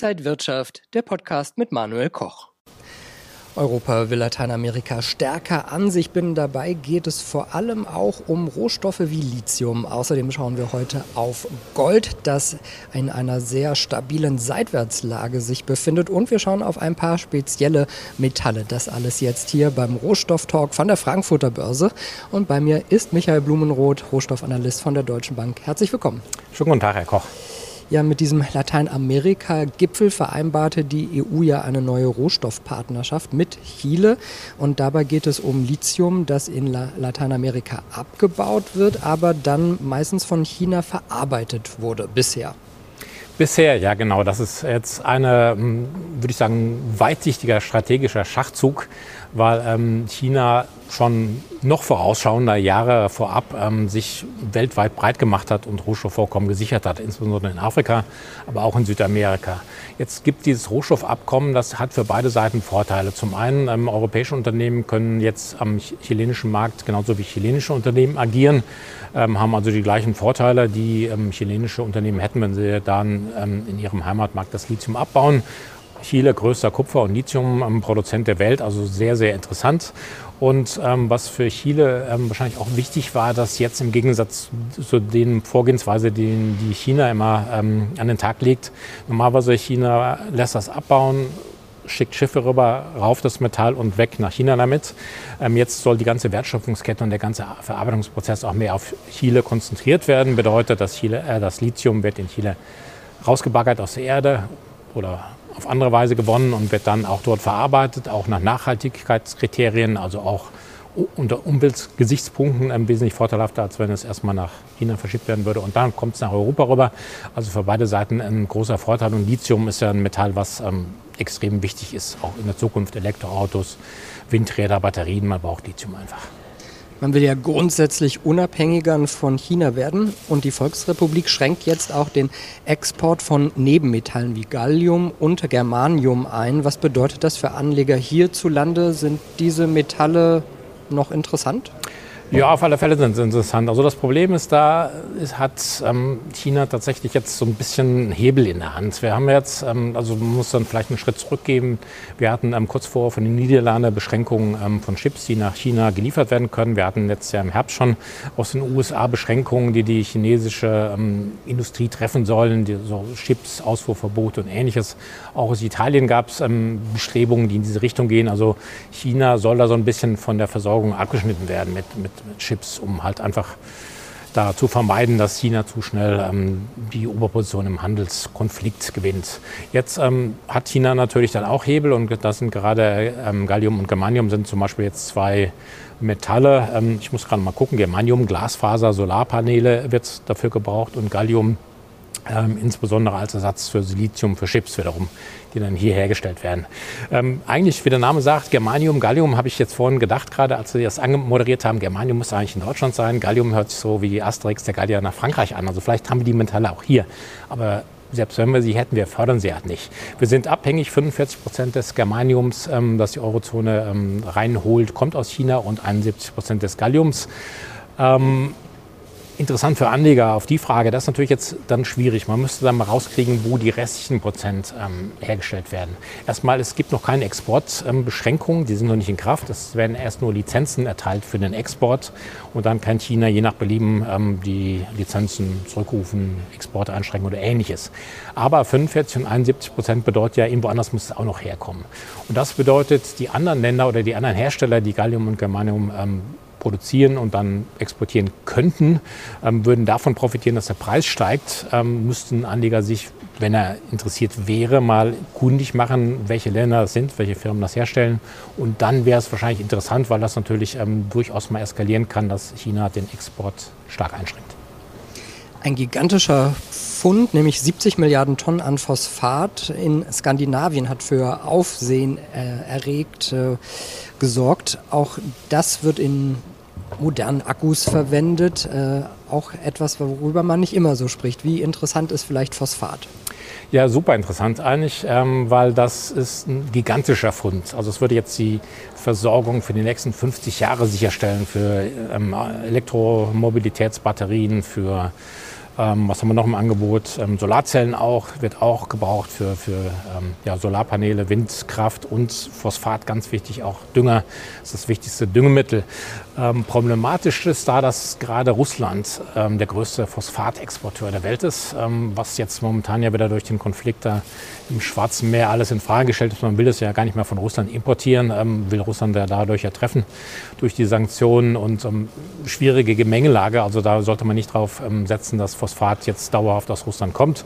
Inside Wirtschaft, der Podcast mit Manuel Koch. Europa will Lateinamerika stärker an sich binden. Dabei geht es vor allem auch um Rohstoffe wie Lithium. Außerdem schauen wir heute auf Gold, das in einer sehr stabilen Seitwärtslage sich befindet. Und wir schauen auf ein paar spezielle Metalle. Das alles jetzt hier beim Rohstofftalk von der Frankfurter Börse. Und bei mir ist Michael Blumenroth, Rohstoffanalyst von der Deutschen Bank. Herzlich willkommen. Schönen guten Tag, Herr Koch. Ja, mit diesem Lateinamerika-Gipfel vereinbarte die EU ja eine neue Rohstoffpartnerschaft mit Chile. Und dabei geht es um Lithium, das in Lateinamerika abgebaut wird, aber dann meistens von China verarbeitet wurde bisher. Bisher, ja genau. Das ist jetzt eine, hm, würde ich sagen, weitsichtiger strategischer Schachzug, weil ähm, China schon noch vorausschauender Jahre vorab ähm, sich weltweit breit gemacht hat und Rohstoffvorkommen gesichert hat, insbesondere in Afrika, aber auch in Südamerika. Jetzt gibt dieses Rohstoffabkommen, das hat für beide Seiten Vorteile. Zum einen, ähm, europäische Unternehmen können jetzt am chilenischen Markt genauso wie chilenische Unternehmen agieren, ähm, haben also die gleichen Vorteile, die ähm, chilenische Unternehmen hätten, wenn sie dann ähm, in ihrem Heimatmarkt das Lithium abbauen. Chile, größter Kupfer- und Lithiumproduzent der Welt, also sehr, sehr interessant. Und ähm, was für Chile ähm, wahrscheinlich auch wichtig war, dass jetzt im Gegensatz zu den Vorgehensweise, die, die China immer ähm, an den Tag legt, normalerweise China lässt das abbauen, schickt Schiffe rüber, rauf das Metall und weg nach China damit. Ähm, jetzt soll die ganze Wertschöpfungskette und der ganze Verarbeitungsprozess auch mehr auf Chile konzentriert werden. Bedeutet, dass Chile, äh, das Lithium wird in Chile rausgebaggert aus der Erde oder auf andere Weise gewonnen und wird dann auch dort verarbeitet, auch nach Nachhaltigkeitskriterien, also auch unter Umweltgesichtspunkten ähm, wesentlich vorteilhafter, als wenn es erstmal nach China verschickt werden würde. Und dann kommt es nach Europa rüber. Also für beide Seiten ein großer Vorteil. Und Lithium ist ja ein Metall, was ähm, extrem wichtig ist, auch in der Zukunft. Elektroautos, Windräder, Batterien, man braucht Lithium einfach. Man will ja grundsätzlich unabhängiger von China werden und die Volksrepublik schränkt jetzt auch den Export von Nebenmetallen wie Gallium und Germanium ein. Was bedeutet das für Anleger hierzulande? Sind diese Metalle noch interessant? Ja, auf alle Fälle sind sie interessant. Also das Problem ist, da ist, hat ähm, China tatsächlich jetzt so ein bisschen Hebel in der Hand. Wir haben jetzt, ähm, also man muss dann vielleicht einen Schritt zurückgeben. Wir hatten ähm, kurz vor von den Niederlanden Beschränkungen ähm, von Chips, die nach China geliefert werden können. Wir hatten jetzt ja im Herbst schon aus den USA Beschränkungen, die die chinesische ähm, Industrie treffen sollen, die, so Chips, Ausfuhrverbote und ähnliches. Auch aus Italien gab es ähm, Bestrebungen, die in diese Richtung gehen. Also China soll da so ein bisschen von der Versorgung abgeschnitten werden mit, mit Chips, um halt einfach da zu vermeiden, dass China zu schnell ähm, die Oberposition im Handelskonflikt gewinnt. Jetzt ähm, hat China natürlich dann auch Hebel und das sind gerade ähm, Gallium und Germanium sind zum Beispiel jetzt zwei Metalle. Ähm, ich muss gerade mal gucken, Germanium, Glasfaser, Solarpaneele wird dafür gebraucht und Gallium ähm, insbesondere als Ersatz für Silizium, für Chips wiederum, die dann hier hergestellt werden. Ähm, eigentlich, wie der Name sagt, Germanium, Gallium habe ich jetzt vorhin gedacht, gerade als Sie das angemoderiert haben, Germanium muss eigentlich in Deutschland sein. Gallium hört sich so wie Asterix, der Gallier nach Frankreich an. Also vielleicht haben wir die Metalle auch hier. Aber selbst wenn wir sie hätten, wir fördern sie halt nicht. Wir sind abhängig, 45 Prozent des Germaniums, ähm, das die Eurozone ähm, reinholt, kommt aus China und 71 Prozent des Galliums. Ähm, interessant für Anleger auf die Frage, das ist natürlich jetzt dann schwierig. Man müsste dann mal rauskriegen, wo die restlichen Prozent ähm, hergestellt werden. Erstmal, es gibt noch keine Exportbeschränkungen, ähm, die sind noch nicht in Kraft. Es werden erst nur Lizenzen erteilt für den Export und dann kann China je nach Belieben ähm, die Lizenzen zurückrufen, Exporte einschränken oder ähnliches. Aber 45 und 71 Prozent bedeutet ja, irgendwo anders muss es auch noch herkommen. Und das bedeutet, die anderen Länder oder die anderen Hersteller, die Gallium und Germanium ähm, produzieren und dann exportieren könnten, ähm, würden davon profitieren, dass der Preis steigt, ähm, müssten Anleger sich, wenn er interessiert wäre, mal kundig machen, welche Länder das sind, welche Firmen das herstellen. Und dann wäre es wahrscheinlich interessant, weil das natürlich ähm, durchaus mal eskalieren kann, dass China den Export stark einschränkt. Ein gigantischer Fund, nämlich 70 Milliarden Tonnen an Phosphat in Skandinavien, hat für Aufsehen äh, erregt äh, gesorgt. Auch das wird in modernen Akkus verwendet. Äh, auch etwas, worüber man nicht immer so spricht. Wie interessant ist vielleicht Phosphat? Ja, super interessant eigentlich, ähm, weil das ist ein gigantischer Fund. Also es würde jetzt die Versorgung für die nächsten 50 Jahre sicherstellen für ähm, Elektromobilitätsbatterien, für Ähm, was haben wir noch im Angebot? Ähm, Solarzellen auch, wird auch gebraucht für, für ähm, ja, Solarpaneele, Windkraft und Phosphat, ganz wichtig, auch Dünger, das ist das wichtigste Düngemittel. Ähm, problematisch ist da, dass gerade Russland ähm, der größte Phosphatexporteur der Welt ist, ähm, was jetzt momentan ja wieder durch den Konflikt da im Schwarzen Meer alles in Frage gestellt ist. Man will es ja gar nicht mehr von Russland importieren, will Russland ja dadurch ja treffen durch die Sanktionen und schwierige Gemengelage. Also da sollte man nicht darauf setzen, dass Phosphat Phosphat jetzt dauerhaft aus Russland kommt.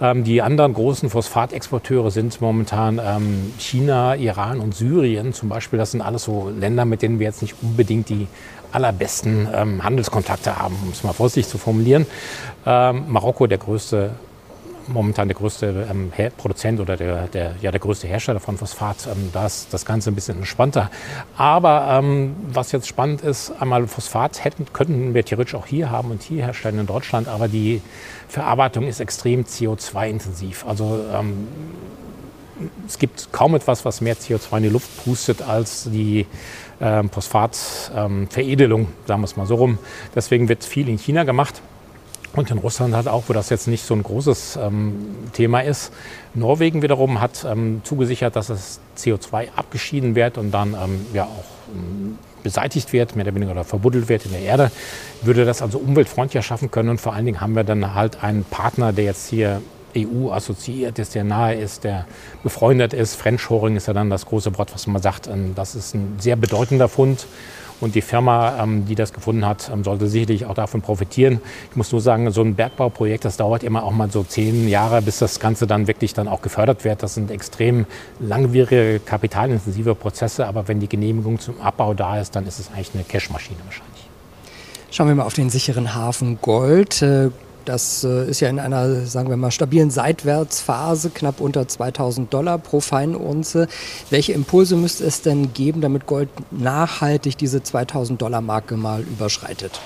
Ähm, die anderen großen Phosphatexporteure sind momentan ähm, China, Iran und Syrien zum Beispiel. Das sind alles so Länder, mit denen wir jetzt nicht unbedingt die allerbesten ähm, Handelskontakte haben, um es mal vorsichtig zu formulieren. Ähm, Marokko, der größte momentan der größte ähm, Produzent oder der, der, ja, der größte Hersteller von Phosphat. Ähm, da ist das Ganze ein bisschen entspannter. Aber ähm, was jetzt spannend ist, einmal Phosphat hätten, könnten wir theoretisch auch hier haben und hier herstellen in Deutschland, aber die Verarbeitung ist extrem CO2-intensiv. Also ähm, es gibt kaum etwas, was mehr CO2 in die Luft pustet als die ähm, Phosphatveredelung, ähm, sagen wir es mal so rum. Deswegen wird viel in China gemacht. Und in Russland hat auch, wo das jetzt nicht so ein großes ähm, Thema ist, Norwegen wiederum hat ähm, zugesichert, dass das CO2 abgeschieden wird und dann ähm, ja auch ähm, beseitigt wird, mehr oder weniger oder verbuddelt wird in der Erde, würde das also umweltfreundlicher schaffen können. Und vor allen Dingen haben wir dann halt einen Partner, der jetzt hier EU assoziiert ist, der nahe ist, der befreundet ist. French-Horing ist ja dann das große Wort, was man sagt. Ähm, das ist ein sehr bedeutender Fund. Und die Firma, ähm, die das gefunden hat, ähm, sollte sicherlich auch davon profitieren. Ich muss nur sagen, so ein Bergbauprojekt, das dauert immer auch mal so zehn Jahre, bis das Ganze dann wirklich dann auch gefördert wird. Das sind extrem langwierige, kapitalintensive Prozesse. Aber wenn die Genehmigung zum Abbau da ist, dann ist es eigentlich eine Cashmaschine wahrscheinlich. Schauen wir mal auf den sicheren Hafen Gold. Das äh, ist ja in einer, sagen wir mal, stabilen Seitwärtsphase, knapp unter 2000 Dollar pro Feinunze. Welche Impulse müsste es denn geben, damit Gold nachhaltig diese 2000 Dollar Marke mal überschreitet?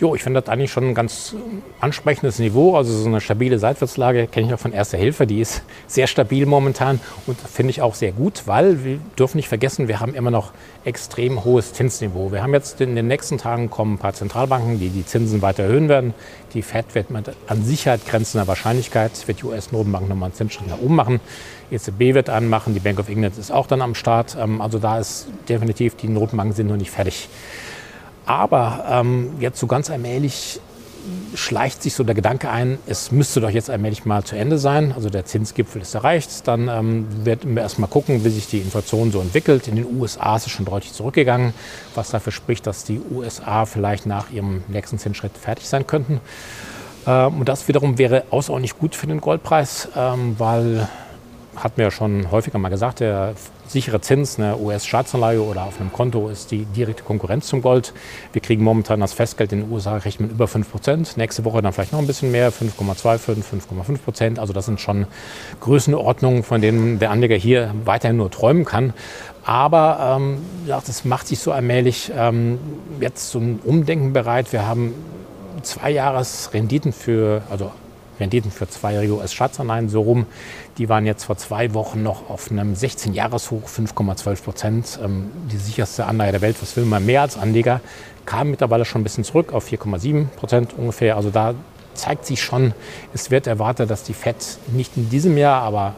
Jo, ich finde das eigentlich schon ein ganz ansprechendes Niveau. Also so eine stabile Seitwärtslage kenne ich auch von Erster Hilfe. Die ist sehr stabil momentan und finde ich auch sehr gut, weil wir dürfen nicht vergessen, wir haben immer noch extrem hohes Zinsniveau. Wir haben jetzt in den nächsten Tagen kommen ein paar Zentralbanken, die die Zinsen weiter erhöhen werden. Die Fed wird mit an Sicherheit grenzender Wahrscheinlichkeit, wird die US-Notenbank nochmal einen Zinsschritt nach oben machen. EZB wird anmachen, die Bank of England ist auch dann am Start. Ähm, also da ist definitiv, die Notenbanken sind noch nicht fertig. Aber ähm, jetzt so ganz allmählich schleicht sich so der Gedanke ein, es müsste doch jetzt allmählich mal zu Ende sein. Also der Zinsgipfel ist erreicht. Dann ähm, werden wir erst mal gucken, wie sich die Inflation so entwickelt. In den USA ist es schon deutlich zurückgegangen, was dafür spricht, dass die USA vielleicht nach ihrem nächsten Zinsschritt fertig sein könnten. Ähm, und das wiederum wäre außerordentlich gut für den Goldpreis, ähm, weil hat mir schon häufiger mal gesagt, der sichere Zins, eine US-Staatsanleihe oder auf einem Konto ist die direkte Konkurrenz zum Gold. Wir kriegen momentan das Festgeld in den USA recht mit über 5 Prozent. Nächste Woche dann vielleicht noch ein bisschen mehr, 5,25, 5,5 Prozent. Also das sind schon Größenordnungen, von denen der Anleger hier weiterhin nur träumen kann. Aber ähm, ja, das macht sich so allmählich ähm, jetzt zum Umdenken bereit. Wir haben zwei Jahresrenditen für, also Renditen für zweijährige US-Staatsanleihen so rum. Die waren jetzt vor zwei Wochen noch auf einem 16-Jahres-Hoch, 5,12 Prozent. Ähm, die sicherste Anleihe der Welt, was will man mehr als Anleger, kam mittlerweile schon ein bisschen zurück auf 4,7 Prozent ungefähr. Also da zeigt sich schon, es wird erwartet, dass die FED nicht in diesem Jahr, aber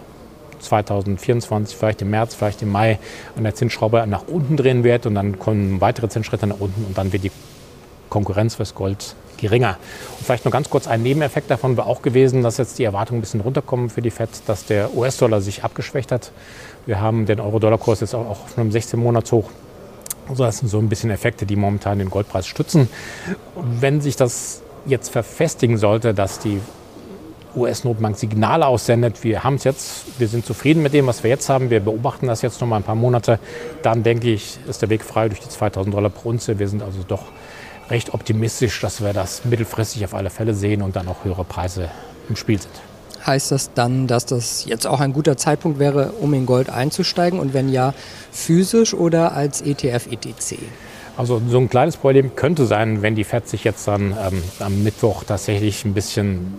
2024, vielleicht im März, vielleicht im Mai an der Zinsschraube nach unten drehen wird und dann kommen weitere Zinsschritte nach unten und dann wird die Konkurrenz fürs Gold geringer. Und vielleicht nur ganz kurz ein Nebeneffekt davon war auch gewesen, dass jetzt die Erwartungen ein bisschen runterkommen für die FED, dass der US-Dollar sich abgeschwächt hat. Wir haben den Euro-Dollar-Kurs jetzt auch auf einem 16-Monats-Hoch. Also das sind so ein bisschen Effekte, die momentan den Goldpreis stützen. Wenn sich das jetzt verfestigen sollte, dass die US-Notenbank Signale aussendet, wir haben es jetzt, wir sind zufrieden mit dem, was wir jetzt haben, wir beobachten das jetzt noch mal ein paar Monate, dann denke ich, ist der Weg frei durch die 2000 Dollar pro Unze. Wir sind also doch recht optimistisch, dass wir das mittelfristig auf alle Fälle sehen und dann auch höhere Preise im Spiel sind. Heißt das dann, dass das jetzt auch ein guter Zeitpunkt wäre, um in Gold einzusteigen? Und wenn ja, physisch oder als ETF, ETC? Also so ein kleines Problem könnte sein, wenn die FED sich jetzt dann ähm, am Mittwoch tatsächlich ein bisschen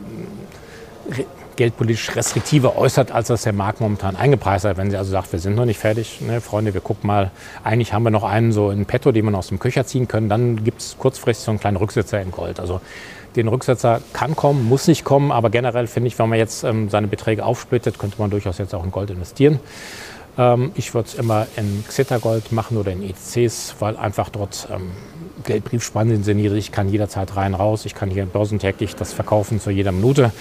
geldpolitisch restriktiver äußert, als das der Markt momentan eingepreist hat. Wenn sie also sagt, wir sind noch nicht fertig, ne, Freunde, wir gucken mal, eigentlich haben wir noch einen so in petto, den wir aus dem Köcher ziehen können, dann gibt es kurzfristig so einen kleinen Rücksetzer in Gold. Also den Rücksetzer kann kommen, muss nicht kommen, aber generell finde ich, wenn man jetzt ähm, seine Beträge aufsplittet, könnte man durchaus jetzt auch in Gold investieren. Ähm, ich würde es immer in Xetra-Gold machen oder in ETCs, weil einfach dort ähm, Geldbriefspannen sind niedrig, ich kann jederzeit rein, raus. Ich kann hier börsentäglich das verkaufen zu jeder Minute,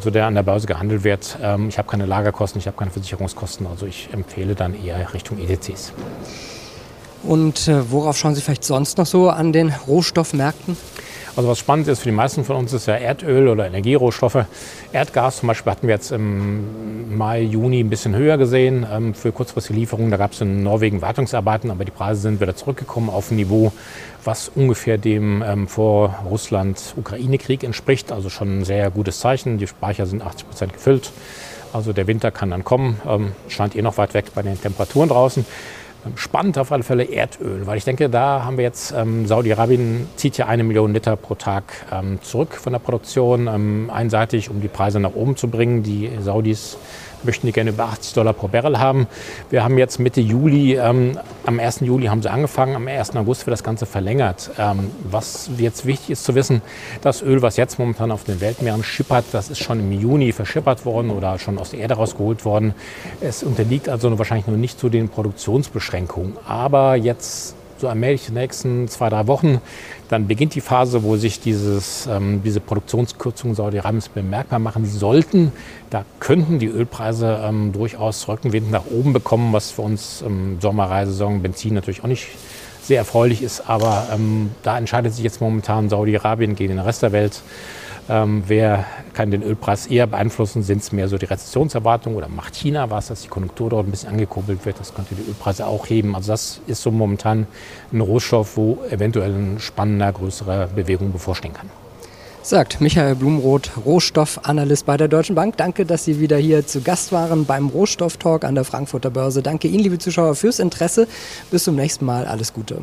zu der an der Börse gehandelt wird. Ähm, ich habe keine Lagerkosten, ich habe keine Versicherungskosten. Also ich empfehle dann eher Richtung ETCs. Und äh, worauf schauen Sie vielleicht sonst noch so an den Rohstoffmärkten? Also was spannend ist für die meisten von uns ist ja Erdöl oder Energierohstoffe. Erdgas zum Beispiel hatten wir jetzt im Mai, Juni ein bisschen höher gesehen ähm, für kurzfristige Lieferungen. Da gab es in Norwegen Wartungsarbeiten, aber die Preise sind wieder zurückgekommen auf ein Niveau, was ungefähr dem ähm, vor Russland-Ukraine-Krieg entspricht. Also schon ein sehr gutes Zeichen. Die Speicher sind 80 Prozent gefüllt. Also der Winter kann dann kommen. Ähm, scheint eh noch weit weg bei den Temperaturen draußen. Spannend auf alle Fälle Erdöl, weil ich denke, da haben wir jetzt, ähm, Saudi-Arabien zieht ja eine Million Liter pro Tag ähm, zurück von der Produktion, ähm, einseitig, um die Preise nach oben zu bringen. Die Saudis möchten die gerne über 80 Dollar pro Barrel haben. Wir haben jetzt Mitte Juli, ähm, am 1. Juli haben sie angefangen, am 1. August wird das Ganze verlängert. Ähm, was jetzt wichtig ist zu wissen, das Öl, was jetzt momentan auf den Weltmeeren schippert, das ist schon im Juni verschippert worden oder schon aus der Erde rausgeholt worden. Es unterliegt also wahrscheinlich noch nicht zu den Produktionsbeschränkungen. Aber jetzt so allmählich in den nächsten zwei, drei Wochen. Dann beginnt die Phase, wo sich dieses, ähm, diese Produktionskürzungen Saudi-Arabiens bemerkbar machen sollten. Da könnten die Ölpreise ähm, durchaus Rückenwind nach oben bekommen, was für uns im Sommerreisesaison Benzin natürlich auch nicht sehr erfreulich ist. Aber ähm, da entscheidet sich jetzt momentan Saudi-Arabien gegen den Rest der Welt. Ähm, wer kann den Ölpreis eher beeinflussen? Sind es mehr so die Rezessionserwartungen oder macht China was, dass die Konjunktur dort ein bisschen angekurbelt wird? Das könnte die Ölpreise auch heben. Also das ist so momentan ein Rohstoff, wo eventuell eine spannender, größere Bewegung bevorstehen kann. Sagt Michael Blumroth, Rohstoffanalyst bei der Deutschen Bank. Danke, dass Sie wieder hier zu Gast waren beim Rohstofftalk an der Frankfurter Börse. Danke Ihnen, liebe Zuschauer, fürs Interesse. Bis zum nächsten Mal. Alles Gute.